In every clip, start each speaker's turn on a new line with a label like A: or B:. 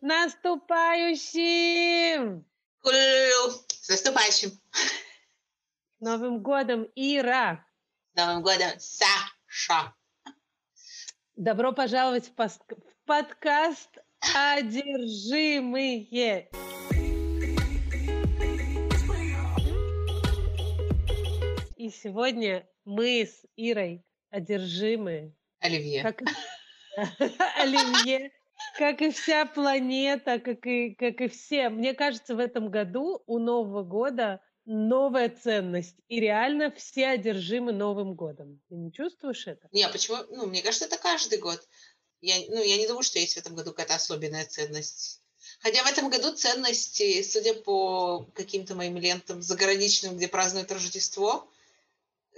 A: наступающим!
B: С наступающим!
A: Новым годом, Ира!
B: Новым годом, Саша!
A: Добро пожаловать в, пос- в подкаст «Одержимые». И сегодня мы с Ирой одержимы.
B: Оливье.
A: Как Оливье, как и вся планета, как и, как и все. Мне кажется, в этом году у Нового года новая ценность. И реально все одержимы Новым годом. Ты не чувствуешь это?
B: Не, а почему? Ну, мне кажется, это каждый год. Я, ну, я не думаю, что есть в этом году какая-то особенная ценность. Хотя в этом году ценности, судя по каким-то моим лентам заграничным, где празднуют Рождество,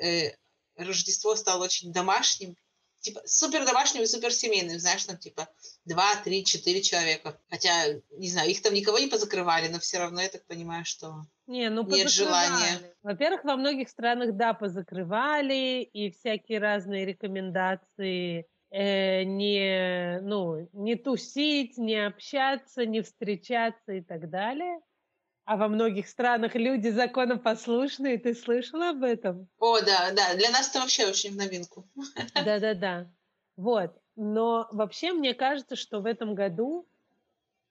B: э, Рождество стало очень домашним. Типа супер домашним и супер семейным, знаешь, там типа два, три, четыре человека. Хотя, не знаю, их там никого не позакрывали, но все равно я так понимаю, что
A: Не, ну
B: Нет желания.
A: Во-первых, во многих странах, да, позакрывали, и всякие разные рекомендации э, не, ну, не тусить, не общаться, не встречаться и так далее. А во многих странах люди законопослушные, ты слышала об этом?
B: О, да, да, для нас это вообще очень в новинку.
A: Да-да-да. Вот. Но вообще мне кажется, что в этом году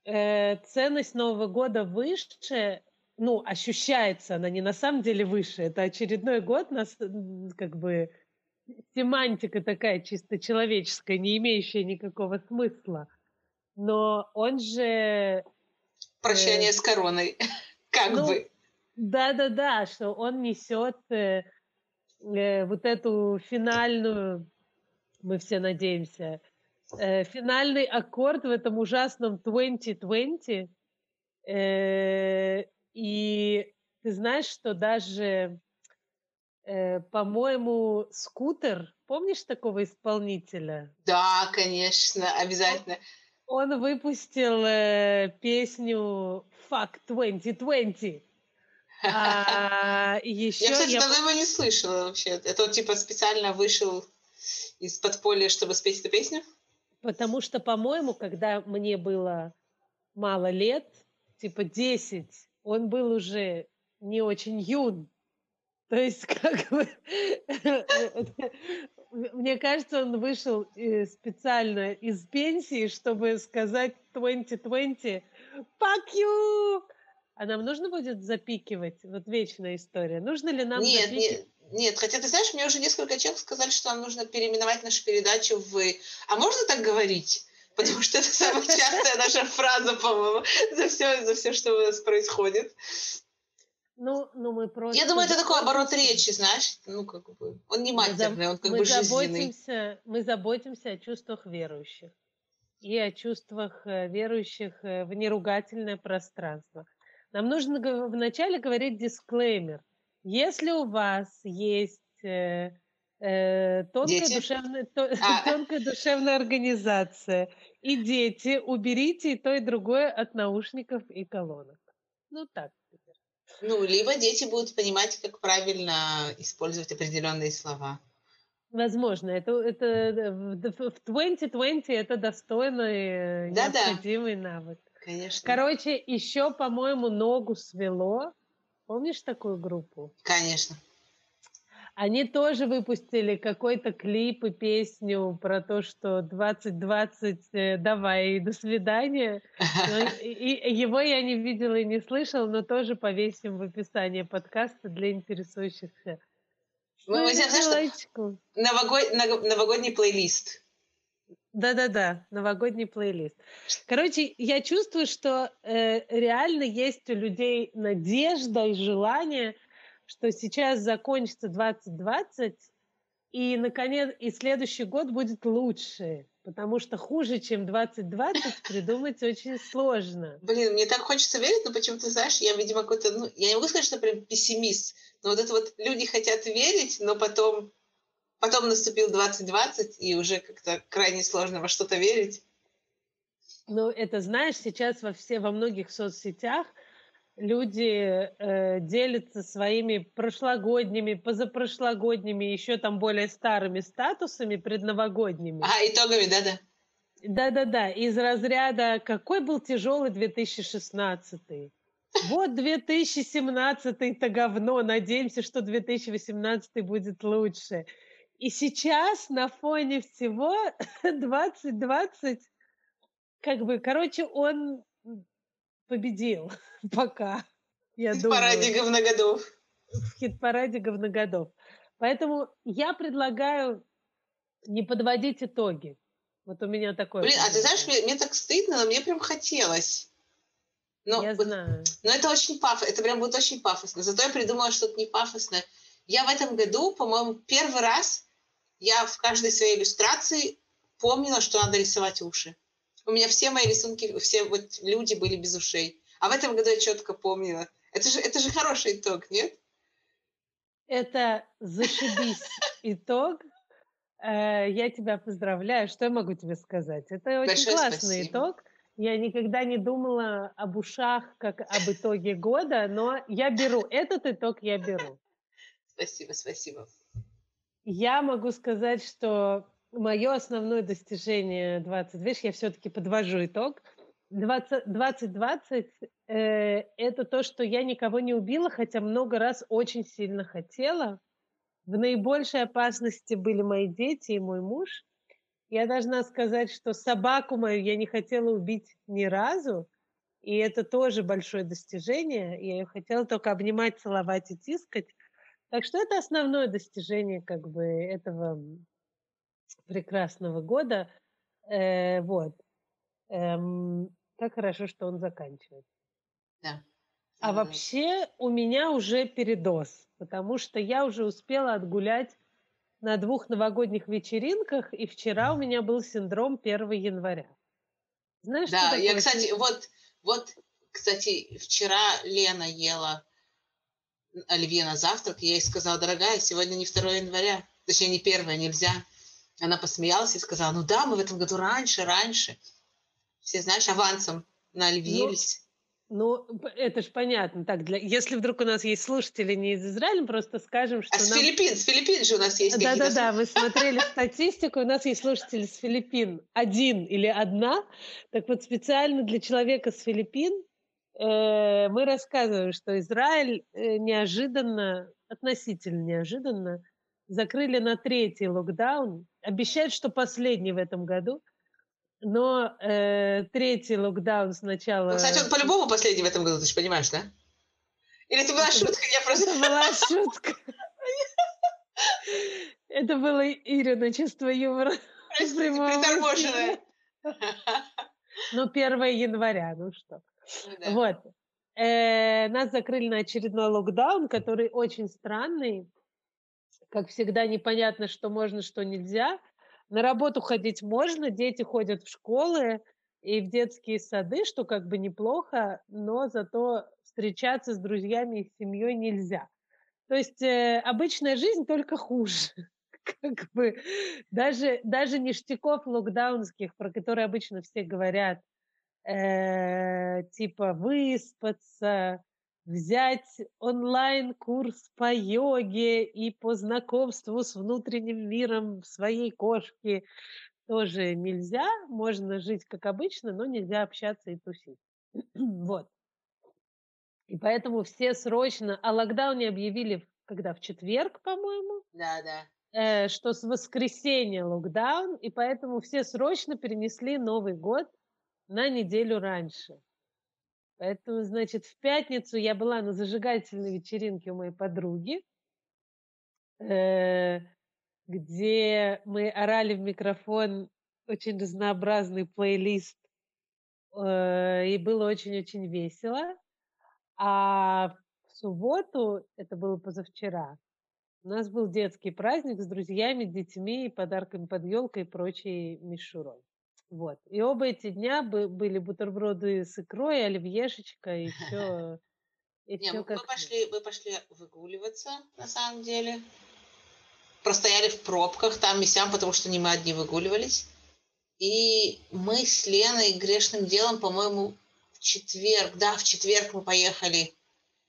A: э, ценность Нового года выше, ну, ощущается она не на самом деле выше. Это очередной год, нас, как бы, семантика такая чисто человеческая, не имеющая никакого смысла. Но он же
B: Прощание с короной. Как
A: ну,
B: бы.
A: Да-да-да, что он несет э, э, вот эту финальную, мы все надеемся, э, финальный аккорд в этом ужасном 2020. Э, и ты знаешь, что даже, э, по-моему, скутер, помнишь такого исполнителя?
B: Да, конечно, обязательно.
A: Он выпустил э, песню Fuck 2020. А еще
B: Я, кстати,
A: я
B: давно его не слышала вообще. Это он типа специально вышел из подполья, чтобы спеть эту песню?
A: Потому что, по-моему, когда мне было мало лет, типа 10, он был уже не очень юн. То есть, как бы, мне кажется, он вышел э, специально из пенсии, чтобы сказать 2020 «Fuck you!» А нам нужно будет запикивать? Вот вечная история. Нужно ли нам
B: Нет,
A: запикивать?
B: нет, нет. Хотя, ты знаешь, мне уже несколько человек сказали, что нам нужно переименовать нашу передачу в. А можно так говорить? Потому что это самая частая наша фраза, по-моему, за все, за все, что у нас происходит.
A: Ну, ну мы просто...
B: Я думаю, это такой оборот речи, знаешь? Ну, как бы, он не матерный, он как
A: мы
B: бы жизненный.
A: заботимся, мы заботимся о чувствах верующих и о чувствах э, верующих э, в неругательное пространство. Нам нужно вначале говорить дисклеймер. Если у вас есть э, э, тонкая,
B: Дети?
A: душевная, то-
B: А.
A: тонкая душевная организация и дети, уберите и то, и другое от наушников и колонок. Ну так.
B: Ну, либо дети будут понимать, как правильно использовать определенные слова.
A: Возможно, это, это в в 2020 это достойный, э,
B: Да-да.
A: необходимый навык.
B: Конечно.
A: Короче, еще, по-моему, ногу свело. Помнишь такую группу?
B: Конечно.
A: Они тоже выпустили какой-то клип и песню про то, что 2020 э, давай, до свидания. Но и- и его я не видела и не слышала, но тоже повесим в описании подкаста для интересующихся.
B: Мы,
A: Ну, или
B: сделаем, знаешь, новогод- новогодний плейлист.
A: Да-да-да, новогодний плейлист. Короче, я чувствую, что э, реально есть у людей надежда и желание, что сейчас закончится 2020, и, наконец, и следующий год будет лучше, потому что хуже, чем 2020, придумать очень сложно.
B: Блин, мне так хочется верить, но почему-то, знаешь, я, видимо, какой-то, ну, я не могу сказать, что прям пессимист, но вот это вот люди хотят верить, но потом, потом наступил 2020, и уже как-то крайне сложно во что-то верить.
A: Ну, это знаешь, сейчас во все, во многих соцсетях люди э, делятся своими прошлогодними, позапрошлогодними, еще там более старыми статусами предновогодними.
B: А, итогами, да-да.
A: Да-да-да, из разряда «Какой был тяжелый 2016 Вот 2017-то говно, надеемся, что 2018 будет лучше. И сейчас на фоне всего 2020, как бы, короче, он победил пока,
B: я. В параде говногодов.
A: В хит-параде говногодов. Поэтому я предлагаю не подводить итоги. Вот у меня такое.
B: Блин, а ты знаешь, мне, мне так стыдно, но мне прям хотелось.
A: Но, я знаю.
B: Но это очень пафосно, это прям будет очень пафосно. Зато я придумала что-то не пафосное. Я в этом году, по-моему, первый раз я в каждой своей иллюстрации помнила, что надо рисовать уши. У меня все мои рисунки, все вот люди были без ушей. А в этом году я четко помнила. Это же, это же хороший итог, нет?
A: Это зашибись итог. Э, я тебя поздравляю. Что я могу тебе сказать? Это очень Большое классный спасибо. итог. Я никогда не думала об ушах как об итоге года, но я беру этот итог, я беру.
B: Спасибо, спасибо.
A: Я могу сказать, что мое основное достижение 20, видишь, я все-таки подвожу итог. 20, 2020 э, это то, что я никого не убила, хотя много раз очень сильно хотела. В наибольшей опасности были мои дети и мой муж. Я должна сказать, что собаку мою я не хотела убить ни разу, и это тоже большое достижение. Я ее хотела только обнимать, целовать и тискать. Так что это основное достижение как бы этого прекрасного года. Э, вот. Эм, как хорошо, что он заканчивается.
B: Да.
A: А вообще у меня уже передоз, потому что я уже успела отгулять на двух новогодних вечеринках, и вчера у меня был синдром 1 января.
B: Знаешь, да, я, кстати, вот, вот, кстати, вчера Лена ела оливье на завтрак, и я ей сказала, дорогая, сегодня не 2 января, точнее, не 1, нельзя. Она посмеялась и сказала, ну да, мы в этом году раньше, раньше. Все, знаешь, авансом на оливье ну,
A: ну, это же понятно. Так, для... если вдруг у нас есть слушатели не из Израиля, просто скажем, что
B: А с
A: нам...
B: Филиппин, с Филиппин же у нас есть
A: Да-да-да, мы смотрели статистику, у нас есть слушатели с Филиппин, один или одна. Так вот, специально для человека с Филиппин э, мы рассказываем, что Израиль э, неожиданно, относительно неожиданно, закрыли на третий локдаун. Обещают, что последний в этом году – но э, третий локдаун сначала...
B: Ну, кстати, он по-любому последний в этом году, ты же понимаешь, да? Или это была это, шутка? Я просто...
A: Это была шутка. Это было Ирина чувство юмора.
B: Приторможенное.
A: Ну, 1 января, ну что. Вот. Э, нас закрыли на очередной локдаун, который очень странный. Как всегда, непонятно, что можно, что нельзя. На работу ходить можно, дети ходят в школы и в детские сады, что как бы неплохо, но зато встречаться с друзьями и семьей нельзя. То есть э, обычная жизнь только хуже. Как бы даже, даже ништяков локдаунских, про которые обычно все говорят, э, типа выспаться, взять онлайн-курс по йоге и по знакомству с внутренним миром своей кошки тоже нельзя. Можно жить как обычно, но нельзя общаться и тусить. вот. И поэтому все срочно... А локдауне объявили когда? В четверг, по-моему?
B: Да, да.
A: Э, что с воскресенья локдаун, и поэтому все срочно перенесли Новый год на неделю раньше. Поэтому, значит, в пятницу я была на зажигательной вечеринке у моей подруги, э, где мы орали в микрофон очень разнообразный плейлист, э, и было очень-очень весело. А в субботу, это было позавчера, у нас был детский праздник с друзьями, детьми, подарками под елкой и прочей мишурой. Вот. И оба эти дня были бутерброды с икрой, оливьешечка и все.
B: И Не, все мы, мы, пошли, мы пошли выгуливаться, на самом деле. Простояли в пробках там и сям, потому что не мы одни выгуливались. И мы с Леной грешным делом, по-моему, в четверг, да, в четверг мы поехали,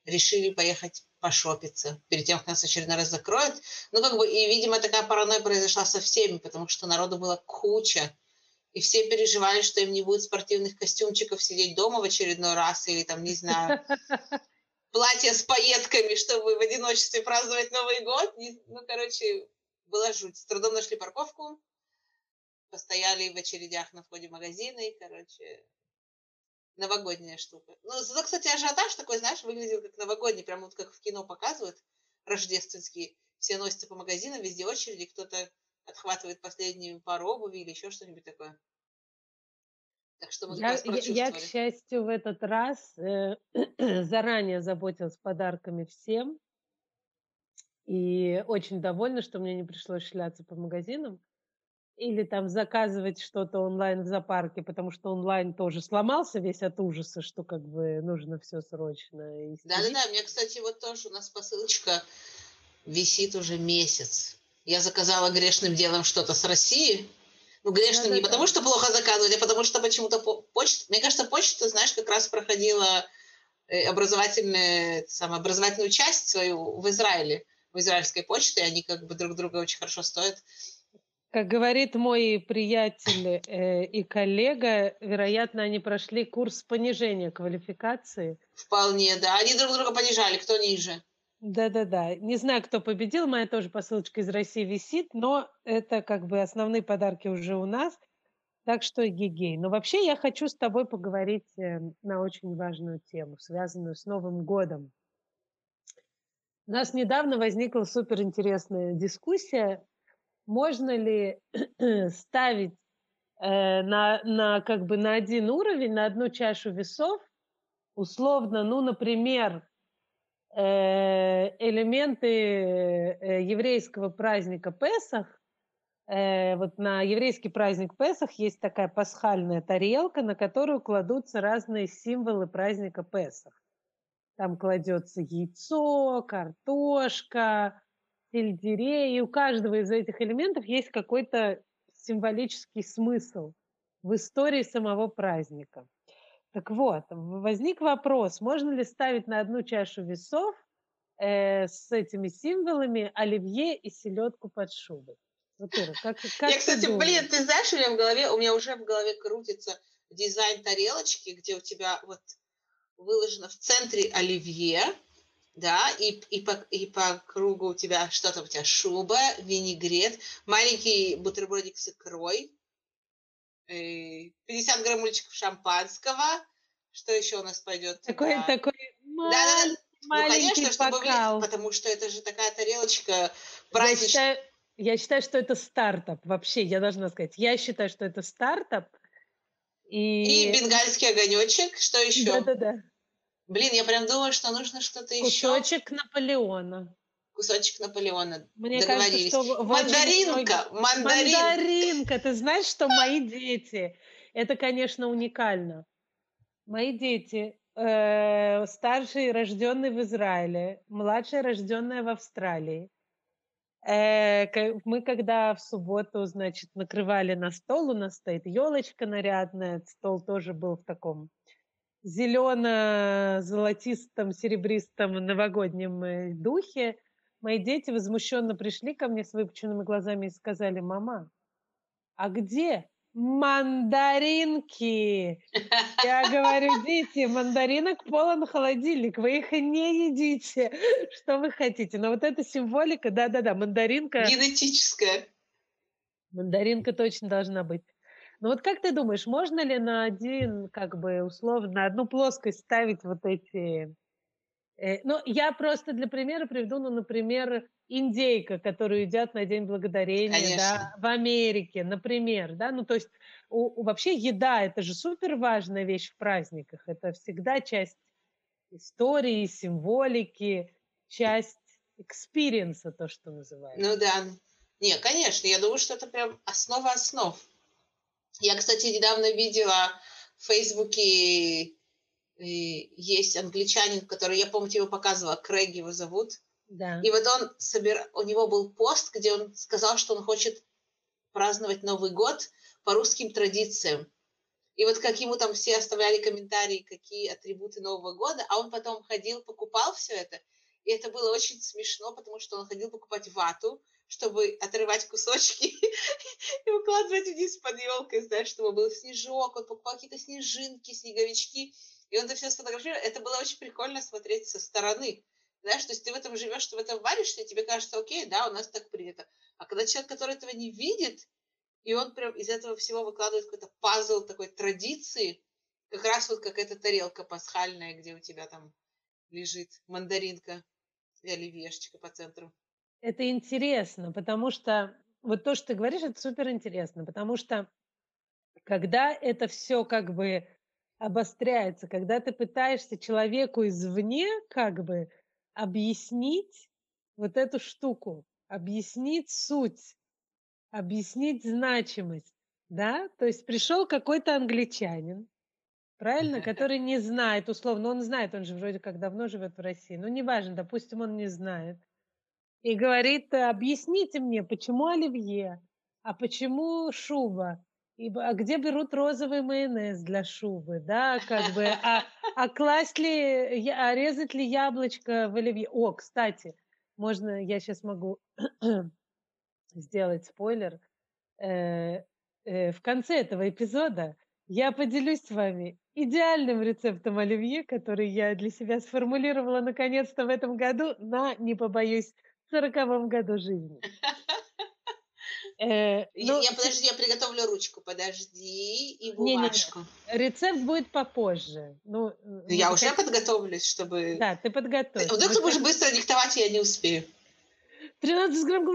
B: решили поехать пошопиться перед тем, как нас очередной раз закроют. Ну, как бы, и, видимо, такая паранойя произошла со всеми, потому что народу было куча и все переживали, что им не будет спортивных костюмчиков сидеть дома в очередной раз, или там, не знаю, платье с пайетками, чтобы в одиночестве праздновать Новый год. Ну, короче, была жуть. С трудом нашли парковку, постояли в очередях на входе в магазины, и, короче, новогодняя штука. Ну, зато, кстати, ажиотаж такой, знаешь, выглядел как новогодний, прям вот как в кино показывают, рождественский. Все носятся по магазинам, везде очереди, кто-то отхватывает последнюю пару обуви или еще что-нибудь такое.
A: Так что мы я, я, я, к счастью, в этот раз э, заранее заботилась подарками всем. И очень довольна, что мне не пришлось шляться по магазинам. Или там заказывать что-то онлайн в зоопарке, потому что онлайн тоже сломался весь от ужаса, что как бы нужно все срочно.
B: Да-да-да, мне, кстати, вот тоже у нас посылочка висит уже месяц. Я заказала грешным делом что-то с России. Ну, грешным да, не да, потому, что плохо заказывать, а потому что почему-то почта... Мне кажется, почта, знаешь, как раз проходила э, образовательную, самую образовательную часть свою в Израиле, в израильской почте, они как бы друг друга очень хорошо стоят.
A: Как говорит мой приятель э, и коллега, вероятно, они прошли курс понижения квалификации.
B: Вполне, да. Они друг друга понижали, кто ниже.
A: Да-да-да. Не знаю, кто победил. Моя тоже посылочка из России висит, но это как бы основные подарки уже у нас. Так что гигей. Но вообще я хочу с тобой поговорить э, на очень важную тему, связанную с Новым годом. У нас недавно возникла суперинтересная дискуссия, можно ли ставить э, на, на, как бы на один уровень, на одну чашу весов, условно, ну, например, элементы э, еврейского праздника Песах. Э, вот на еврейский праздник Песах есть такая пасхальная тарелка, на которую кладутся разные символы праздника Песах. Там кладется яйцо, картошка, сельдерей, и у каждого из этих элементов есть какой-то символический смысл в истории самого праздника. Так вот, возник вопрос, можно ли ставить на одну чашу весов э, с этими символами оливье и селедку под шубой?
B: Вот, Ира, как, как Я, кстати, думаешь? блин, ты знаешь, у меня в голове, у меня уже в голове крутится дизайн тарелочки, где у тебя вот выложено в центре оливье, да, и, и, по, и по кругу у тебя что-то, у тебя шуба, винегрет, маленький бутербродик с икрой, 50 э, граммульчиков шампанского. Что еще у нас пойдет?
A: Такой, да. такой
B: да, да, да. Ну, конечно, чтобы бокал. Влить, потому что это же такая тарелочка праздничная.
A: Я считаю, я считаю, что это стартап. Вообще, я должна сказать. Я считаю, что это стартап.
B: И, и бенгальский огонечек. Что еще?
A: Да-да-да.
B: Блин, я прям думаю, что нужно что-то еще.
A: Кусочек Наполеона
B: кусочек Наполеона.
A: Мне Договорились. кажется, что
B: мандаринка,
A: многих... мандаринка. Мандаринка. Ты знаешь, что мои дети, это, конечно, уникально. Мои дети, э, старший рожденный в Израиле, младший рожденная в Австралии. Э, мы когда в субботу, значит, накрывали на стол, у нас стоит елочка нарядная, стол тоже был в таком зелено-золотистом, серебристом новогоднем э, духе. Мои дети возмущенно пришли ко мне с выпученными глазами и сказали, мама, а где мандаринки? Я говорю, дети, мандаринок полон холодильник, вы их не едите. Что вы хотите? Но вот эта символика, да-да-да, мандаринка...
B: Генетическая.
A: Мандаринка точно должна быть. Ну вот как ты думаешь, можно ли на один, как бы условно, на одну плоскость ставить вот эти ну, я просто для примера приведу, ну, например, индейка, которую едят на День Благодарения, да, в Америке, например, да, ну, то есть у, у, вообще еда – это же супер важная вещь в праздниках, это всегда часть истории, символики, часть experience а, то, что называется.
B: Ну да, не, конечно, я думаю, что это прям основа основ. Я, кстати, недавно видела в Фейсбуке есть англичанин, который, я помню, его показывала, Крэг его зовут.
A: Да.
B: И вот он собир... у него был пост, где он сказал, что он хочет праздновать Новый год по русским традициям. И вот как ему там все оставляли комментарии, какие атрибуты Нового года, а он потом ходил, покупал все это. И это было очень смешно, потому что он ходил покупать вату, чтобы отрывать кусочки и укладывать вниз под елкой, знаешь, чтобы был снежок, он покупал какие-то снежинки, снеговички, и он это все сфотографировал. Это было очень прикольно смотреть со стороны. Знаешь, то есть ты в этом живешь, ты в этом варишься, и тебе кажется, окей, да, у нас так принято. А когда человек, который этого не видит, и он прям из этого всего выкладывает какой-то пазл такой традиции, как раз вот как эта тарелка пасхальная, где у тебя там лежит мандаринка и оливьешечка по центру.
A: Это интересно, потому что вот то, что ты говоришь, это супер интересно, потому что когда это все как бы обостряется, когда ты пытаешься человеку извне как бы объяснить вот эту штуку, объяснить суть, объяснить значимость, да? То есть пришел какой-то англичанин, правильно, который не знает, условно, он знает, он же вроде как давно живет в России, ну неважно, допустим, он не знает, и говорит, объясните мне, почему оливье, а почему шуба, и, а где берут розовый майонез для шубы, да, как бы, а, а класть ли, а резать ли яблочко в оливье? О, кстати, можно, я сейчас могу сделать спойлер. Э, э, в конце этого эпизода я поделюсь с вами идеальным рецептом оливье, который я для себя сформулировала наконец-то в этом году на, не побоюсь, сороковом году жизни.
B: Э, ну, я, подожди, я приготовлю ручку, подожди, и бумажку. Не,
A: не, не. Рецепт будет попозже. Ну,
B: я ну, уже как... подготовлюсь, чтобы...
A: Да, ты подготовь.
B: Вдруг ты будешь быстро диктовать, я не успею.
A: 13 грамм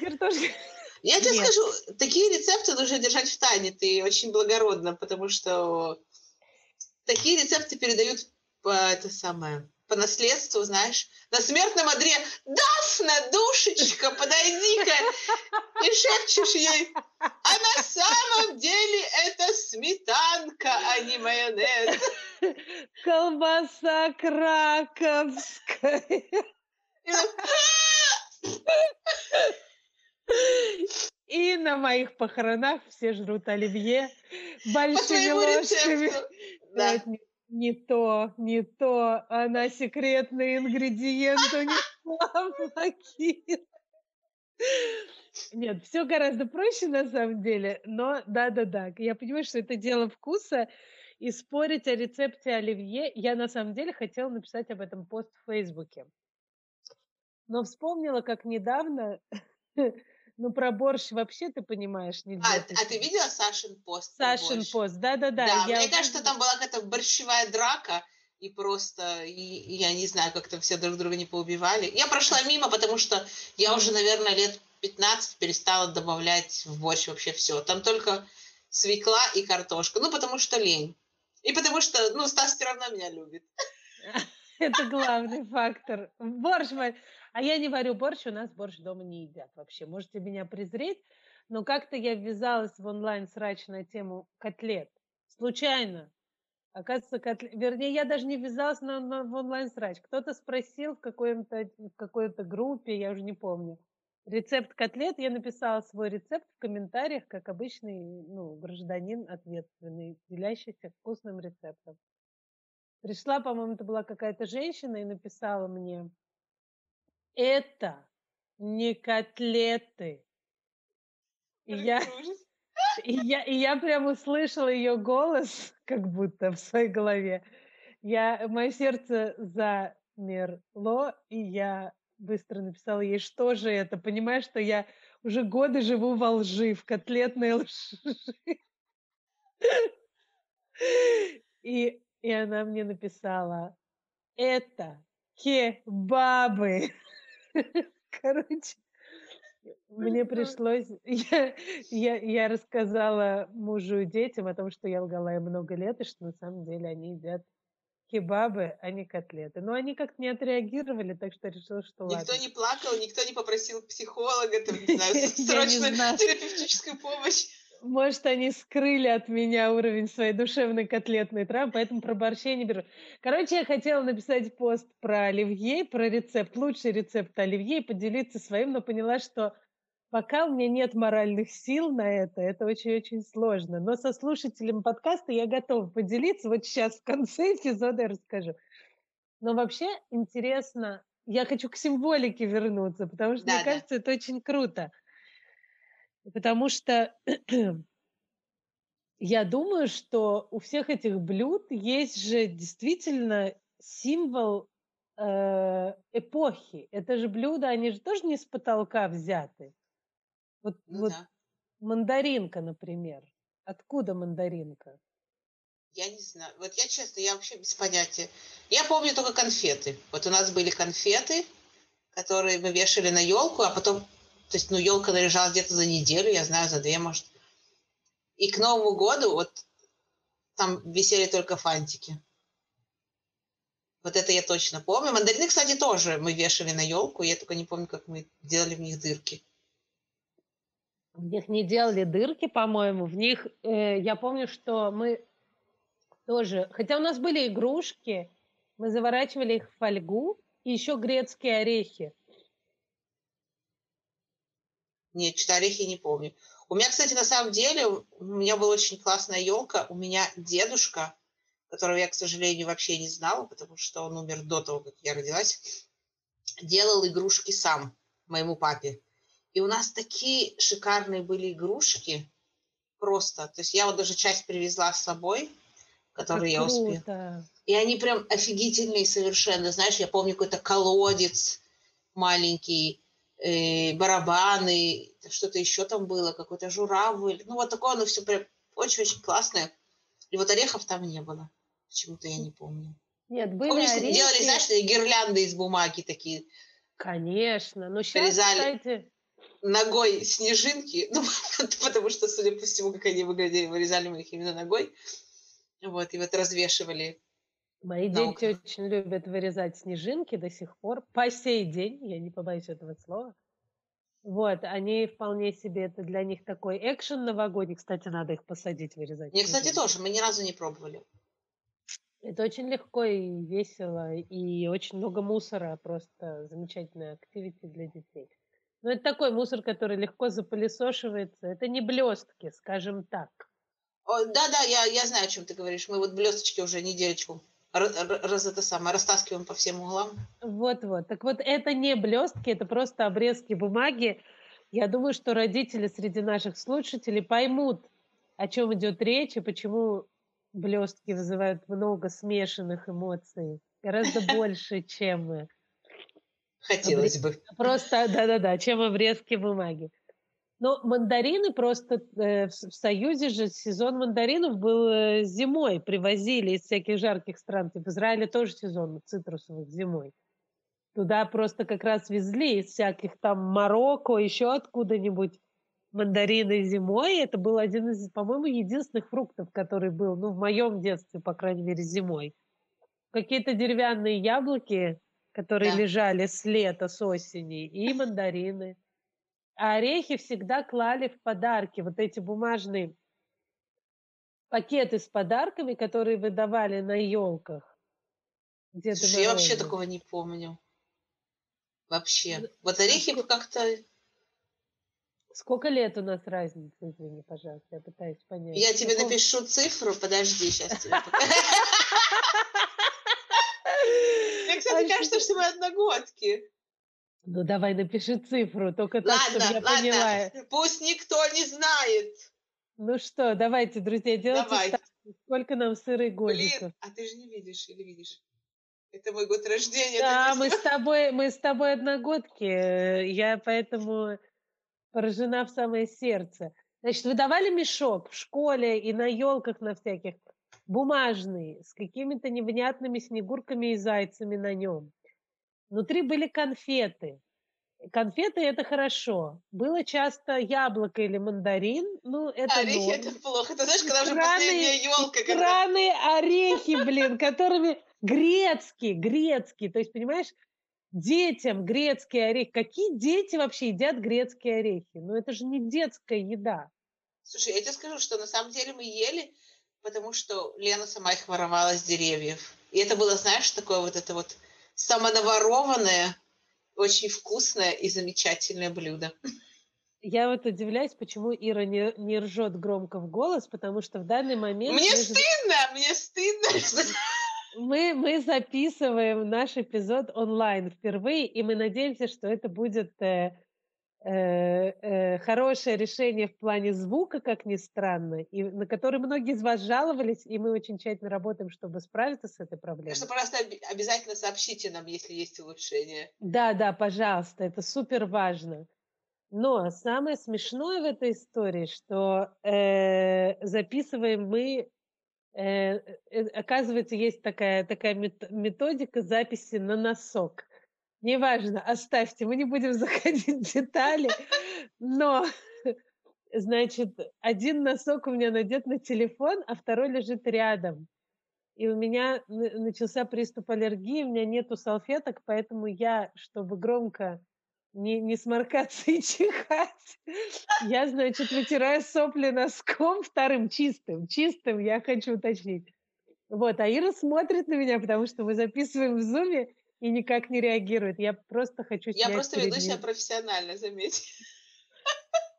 A: картошки.
B: Я тебе скажу, такие рецепты нужно держать в тайне, ты очень благородно, потому что такие рецепты передают по это самое по наследству, знаешь, на смертном одре «Дафна, душечка, подойди-ка!» И шепчешь ей «А на самом деле это сметанка, а не майонез!»
A: Колбаса краковская. И на моих похоронах все жрут оливье большими ложками. Да не то, не то, она секретный ингредиент унесла Нет, все гораздо проще на самом деле, но да-да-да, я понимаю, что это дело вкуса, и спорить о рецепте оливье, я на самом деле хотела написать об этом пост в Фейсбуке. Но вспомнила, как недавно Ну, про борщ вообще, ты понимаешь,
B: нельзя. А, а ты видела Сашин пост?
A: Сашин пост, да-да-да.
B: Да, я... мне кажется, там была какая-то борщевая драка, и просто, и, и я не знаю, как там все друг друга не поубивали. Я прошла мимо, потому что я уже, наверное, лет 15 перестала добавлять в борщ вообще все. Там только свекла и картошка. Ну, потому что лень. И потому что, ну, Стас все равно меня любит.
A: Это главный фактор. Борщ мой. А я не варю борщ, у нас борщ дома не едят вообще. Можете меня презреть, но как-то я ввязалась в онлайн-срач на тему котлет. Случайно. Оказывается, котлет... Вернее, я даже не ввязалась на, на, в онлайн-срач. Кто-то спросил в, какой-то, в какой-то группе, я уже не помню, рецепт котлет. Я написала свой рецепт в комментариях, как обычный ну, гражданин ответственный, делящийся вкусным рецептом. Пришла, по-моему, это была какая-то женщина и написала мне, это не котлеты. И я, и, я, и я прям услышала ее голос, как будто в своей голове. Я, мое сердце замерло, и я быстро написала ей, что же это. Понимаешь, что я уже годы живу во лжи, в котлетной лжи. И, и она мне написала, это кебабы. Короче, мне пришлось... Я, я, я рассказала мужу и детям о том, что я лгала им много лет, и что на самом деле они едят кебабы, а не котлеты. Но они как-то не отреагировали, так что решила, что
B: никто
A: ладно.
B: Никто не плакал, никто не попросил психолога, там, не знаю, срочную терапевтическую помощь.
A: Может, они скрыли от меня уровень своей душевной котлетной травмы, поэтому про борщи не беру. Короче, я хотела написать пост про оливье, про рецепт, лучший рецепт оливье, и поделиться своим, но поняла, что пока у меня нет моральных сил на это, это очень-очень сложно. Но со слушателем подкаста я готова поделиться. Вот сейчас в конце эпизода я расскажу. Но вообще интересно, я хочу к символике вернуться, потому что,
B: Да,
A: мне
B: да.
A: кажется, это очень круто. Потому что я думаю, что у всех этих блюд есть же действительно символ э, эпохи. Это же блюда, они же тоже не с потолка взяты. Вот,
B: Ну
A: вот
B: да.
A: мандаринка, например. Откуда мандаринка?
B: Я не знаю. Вот я честно, я вообще без понятия. Я помню только конфеты. Вот у нас были конфеты, которые мы вешали на елку, а потом, то есть, ну, елка наряжалась где-то за неделю, я знаю, за две, может. И к Новому году вот там висели только фантики. Вот это я точно помню. Мандарины, кстати, тоже мы вешали на елку, я только не помню, как мы делали в них дырки.
A: В них не делали дырки, по-моему. В них, э, я помню, что мы тоже, хотя у нас были игрушки, мы заворачивали их в фольгу и еще грецкие орехи.
B: Нет, что орехи не помню. У меня, кстати, на самом деле, у меня была очень классная елка. У меня дедушка, которого я, к сожалению, вообще не знала, потому что он умер до того, как я родилась, делал игрушки сам моему папе. И у нас такие шикарные были игрушки просто. То есть я вот даже часть привезла с собой, которую я успела. И они прям офигительные совершенно. Знаешь, я помню какой-то колодец маленький, э, барабаны, что-то еще там было, какой-то журавль. Ну, вот такое оно все прям очень-очень классное. И вот орехов там не было. Почему-то я не помню.
A: Нет, были
B: Помнишь,
A: орехи.
B: делали, знаешь, гирлянды из бумаги такие,
A: Конечно. Но сейчас,
B: Вырезали.
A: кстати,
B: ногой снежинки, ну, потому что, судя по всему, как они выглядели, вырезали мы их именно ногой. Вот, и вот развешивали.
A: Мои
B: на
A: дети очень любят вырезать снежинки до сих пор. По сей день, я не побоюсь этого слова. Вот, они вполне себе, это для них такой экшен новогодний. Кстати, надо их посадить, вырезать.
B: Мне, кстати, тоже, мы ни разу не пробовали.
A: Это очень легко и весело, и очень много мусора, просто замечательная активити для детей. Но это такой мусор, который легко запылесошивается. Это не блестки, скажем так.
B: Да-да, я, я знаю, о чем ты говоришь. Мы вот блесточки уже р- раз это самое, растаскиваем по всем углам.
A: Вот-вот. Так вот, это не блестки, это просто обрезки бумаги. Я думаю, что родители среди наших слушателей поймут, о чем идет речь и почему блестки вызывают много смешанных эмоций. Гораздо больше, чем э,
B: Хотелось бы.
A: Просто, да-да-да, чем обрезки бумаги. Но мандарины просто э, в Союзе же сезон мандаринов был э, зимой, привозили из всяких жарких стран. Типа в Израиле тоже сезон цитрусовых зимой. Туда просто как раз везли из всяких там Марокко, еще откуда-нибудь мандарины зимой. Это был один из, по-моему, единственных фруктов, который был, ну, в моем детстве, по крайней мере, зимой. Какие-то деревянные яблоки, которые
B: Да.
A: лежали с лета, с осени, и мандарины. А орехи всегда клали в подарки. Вот эти бумажные пакеты с подарками, которые выдавали на елках.
B: Слушай, я вообще такого не помню. Вообще.
A: Ну,
B: Вот орехи
A: сколько-
B: как-то...
A: Сколько лет у нас разница, извини, пожалуйста, я пытаюсь понять.
B: Я тебе
A: Какого-
B: напишу цифру, подожди, сейчас тебе. Мне, кстати, кажется, что мы одногодки.
A: Ну давай напиши цифру, только так, чтобы
B: Ладно,
A: я поняла.
B: ладно, пусть никто не знает.
A: Ну что, давайте, друзья, делайте
B: Давай.
A: ставки. Сколько нам
B: Блин,
A: годиков?
B: а ты же не видишь или видишь? Это мой год рождения.
A: Да, мы с тобой, мы с тобой одногодки. э, Я поэтому поражена в самое сердце. Значит, выдавали мешок в школе и на елках на всяких бумажный с какими-то невнятными снегурками и зайцами на нем. Внутри были конфеты. Конфеты это хорошо. Было часто яблоко или мандарин. Ну, это
B: Орехи
A: норм.
B: это плохо. Ты знаешь, когда уже
A: Сраные-
B: последняя елка, когда...
A: Сраные орехи, блин, которыми грецкие, грецкие. То есть, понимаешь, детям грецкие орехи. Какие дети вообще едят грецкие орехи? Ну, это же не детская еда.
B: Слушай, я тебе скажу, что на самом деле мы ели, потому что Лена сама их воровала с деревьев. И это было, знаешь, такое вот это вот самонаворованное, очень вкусное и замечательное блюдо.
A: Я вот удивляюсь, почему Ира не, не ржет громко в голос, потому что в данный момент...
B: Мне
A: мы
B: стыдно, мне стыдно.
A: Мы, мы записываем наш эпизод онлайн впервые, и мы надеемся, что это будет э, хорошее решение в плане звука, как ни странно, и на который многие из вас жаловались, и мы очень тщательно работаем, чтобы справиться с этой проблемой.
B: Что просто обязательно сообщите нам, если есть улучшения.
A: Да, да, пожалуйста, это супер важно. Но самое смешное в этой истории, что э, записываем мы Э, э, оказывается, есть такая, такая методика записи на носок. Неважно, оставьте, мы не будем заходить в детали, но, значит, один носок у меня надет на телефон, а второй лежит рядом. И у меня начался приступ аллергии, у меня нету салфеток, поэтому я, чтобы громко не, не сморкаться и чихать. Я, значит, вытираю сопли носком вторым, чистым, чистым, я хочу уточнить. Вот, а Ира смотрит на меня, потому что мы записываем в зуме и никак не реагирует. Я просто хочу
B: Я просто веду себя профессионально, заметь.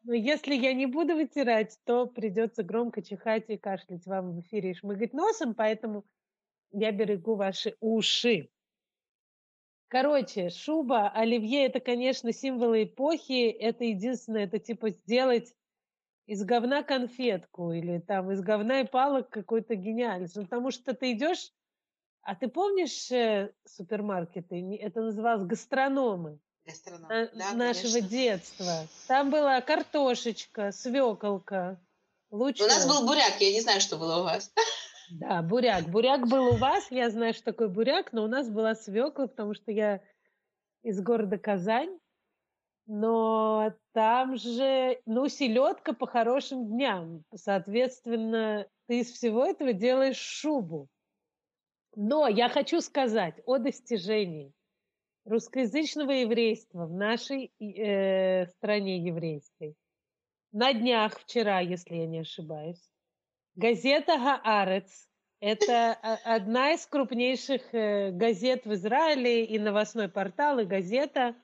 A: Но если я не буду вытирать, то придется громко чихать и кашлять вам в эфире и шмыгать носом, поэтому я берегу ваши уши. Короче, шуба, оливье – это, конечно, символы эпохи. Это единственное, это типа сделать из говна конфетку или там из говна и палок какой-то гениальность. Ну, потому что ты идешь, а ты помнишь э, супермаркеты? Это называлось гастрономы.
B: На,
A: да, нашего конечно. детства. Там была картошечка, свеколка, лучок.
B: У нас был буряк, я не знаю, что было у вас.
A: Да, буряк. Буряк был у вас, я знаю, что такое буряк, но у нас была свекла, потому что я из города Казань. Но там же, ну, селедка по хорошим дням. Соответственно, ты из всего этого делаешь шубу. Но я хочу сказать о достижении русскоязычного еврейства в нашей э, стране еврейской. На днях, вчера, если я не ошибаюсь, Газета «Гаарец» – это одна из крупнейших э, газет в Израиле, и новостной портал, и газета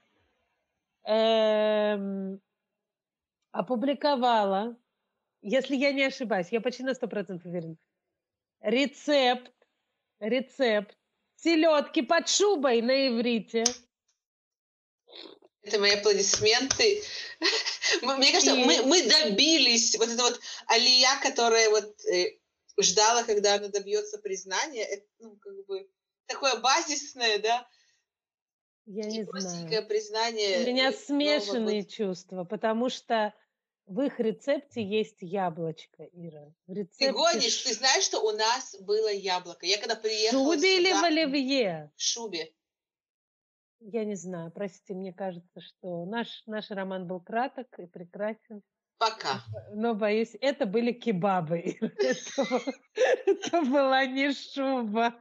A: эм, опубликовала, если я не ошибаюсь, я почти на сто процентов уверен, рецепт, рецепт селедки под шубой на иврите.
B: Это мои аплодисменты. Мне кажется, и... мы, мы добились вот это вот алия, которая вот э, ждала, когда она добьется признания, это, ну, как бы такое базисное, да,
A: я не
B: знаю. признание.
A: У меня смешанные года. чувства, потому что в их рецепте есть яблочко, Ира. В рецепте...
B: Ты гонишь, ты знаешь, что у нас было яблоко. Я когда приехала
A: В шубе сюда... или в оливье?
B: В шубе.
A: Я не знаю, простите, мне кажется, что наш, наш роман был краток и прекрасен.
B: Пока.
A: Но, боюсь, это были кебабы. Это была не шуба.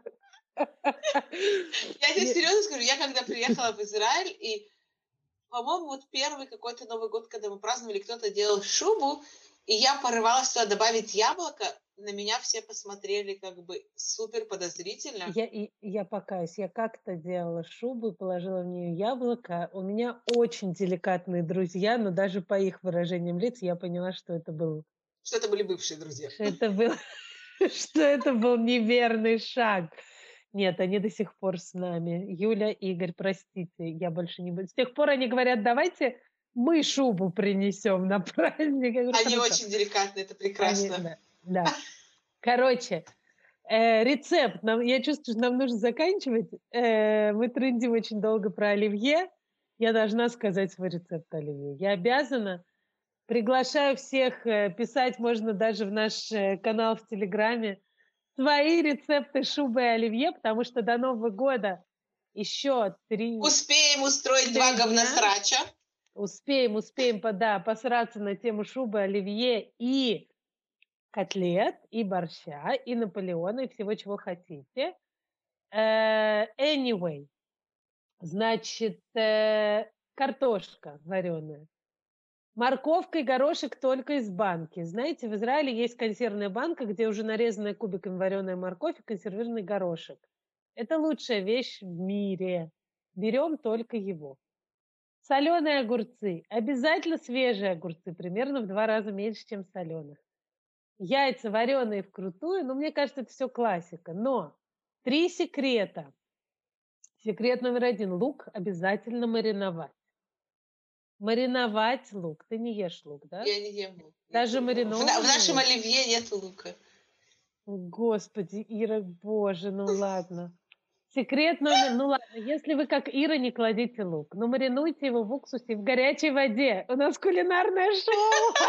B: Я тебе серьезно скажу, я когда приехала в Израиль, и, по-моему, вот первый какой-то Новый год, когда мы праздновали, кто-то делал шубу, и я порывалась туда добавить яблоко, на меня все посмотрели как бы супер подозрительно.
A: Я, и, я покаюсь, я как-то делала шубу и положила в нее яблоко. У меня очень деликатные друзья, но даже по их выражениям лиц я поняла, что это был...
B: Что это были бывшие друзья.
A: Что это был, что это был неверный шаг. Нет, они до сих пор с нами. Юля, Игорь, простите, я больше не буду. С тех пор они говорят, давайте мы шубу принесем на праздник.
B: Говорю, они очень деликатны, это прекрасно. Они,
A: да. Да. Короче, э, рецепт. Нам, я чувствую, что нам нужно заканчивать. Э, мы трендим очень долго про оливье. Я должна сказать свой рецепт оливье. Я обязана. Приглашаю всех э, писать, можно даже в наш э, канал в Телеграме, свои рецепты шубы и оливье, потому что до Нового года еще три...
B: Успеем устроить три два говносрача.
A: Успеем, успеем, да, посраться на тему шубы, оливье и котлет, и борща, и Наполеона, и всего, чего хотите. Э, anyway, значит, э, картошка вареная. Морковка и горошек только из банки. Знаете, в Израиле есть консервная банка, где уже нарезанная кубиками вареная морковь и консервированный горошек. Это лучшая вещь в мире. Берем только его. Соленые огурцы. Обязательно свежие огурцы, примерно в два раза меньше, чем соленых яйца вареные вкрутую, ну, мне кажется, это все классика. Но Три секрета. Секрет номер один. Лук обязательно мариновать. Мариновать лук. Ты не ешь лук, да?
B: Я не ем лук.
A: Даже маринованный?
B: В, в нашем оливье нет лука.
A: Господи, Ира, боже, ну ладно. Секрет номер, ну ладно, если вы как Ира не кладите лук, но маринуйте его в уксусе в горячей воде. У нас кулинарное шоу.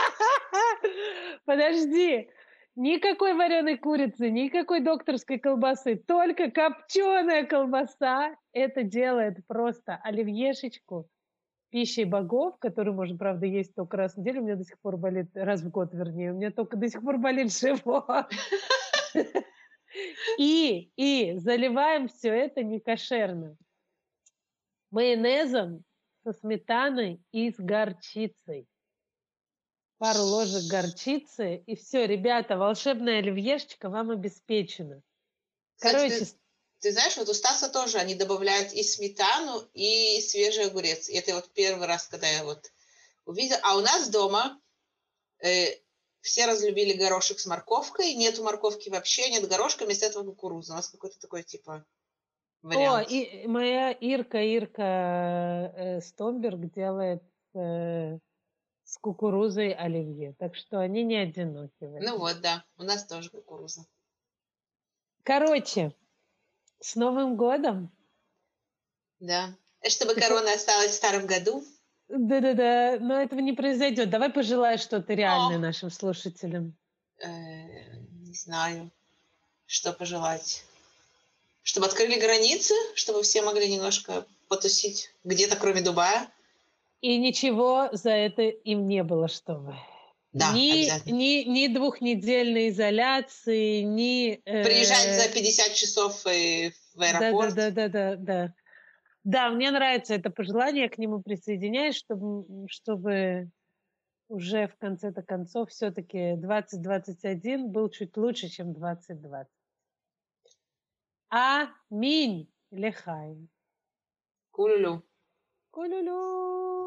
A: Подожди. Никакой вареной курицы, никакой докторской колбасы, только копченая колбаса. Это делает просто оливьешечку пищей богов, которую можно, правда, есть только раз в неделю. У меня до сих пор болит, раз в год, вернее, у меня только до сих пор болит живот. И, и заливаем все это некошерно. Майонезом со сметаной и с горчицей. Пару ложек горчицы, и все, ребята, волшебная оливьешечка вам обеспечена.
B: Короче, ты, знаешь, вот у Стаса тоже они добавляют и сметану, и свежий огурец. И это вот первый раз, когда я вот увидела. А у нас дома э, все разлюбили горошек с морковкой. Нету морковки вообще, нет горошка, вместо этого кукуруза. У нас какой-то такой типа вариант.
A: О, и моя Ирка, Ирка э, Стомберг делает э, с кукурузой оливье. Так что они не одиноки.
B: Ну вот, да. У нас тоже кукуруза.
A: Короче, с Новым годом!
B: Да. Чтобы корона осталась в старом году.
A: Да-да-да, но этого не произойдет. Давай пожелай что-то реальное О. нашим слушателям.
B: Э, не знаю, что пожелать. Чтобы открыли границы, чтобы все могли немножко потусить где-то, кроме Дубая.
A: И ничего за это им не было, чтобы.
B: Да,
A: ни, ни, ни двухнедельной изоляции, ни...
B: Э... Приезжать за 50 часов в аэропорт.
A: Да, да, да, да, да. Да, мне нравится это пожелание, я к нему присоединяюсь, чтобы, чтобы уже в конце-то концов все-таки 2021 был чуть лучше, чем 2020. Аминь. Лехай.
B: Кулюлю.
A: Кулюлю.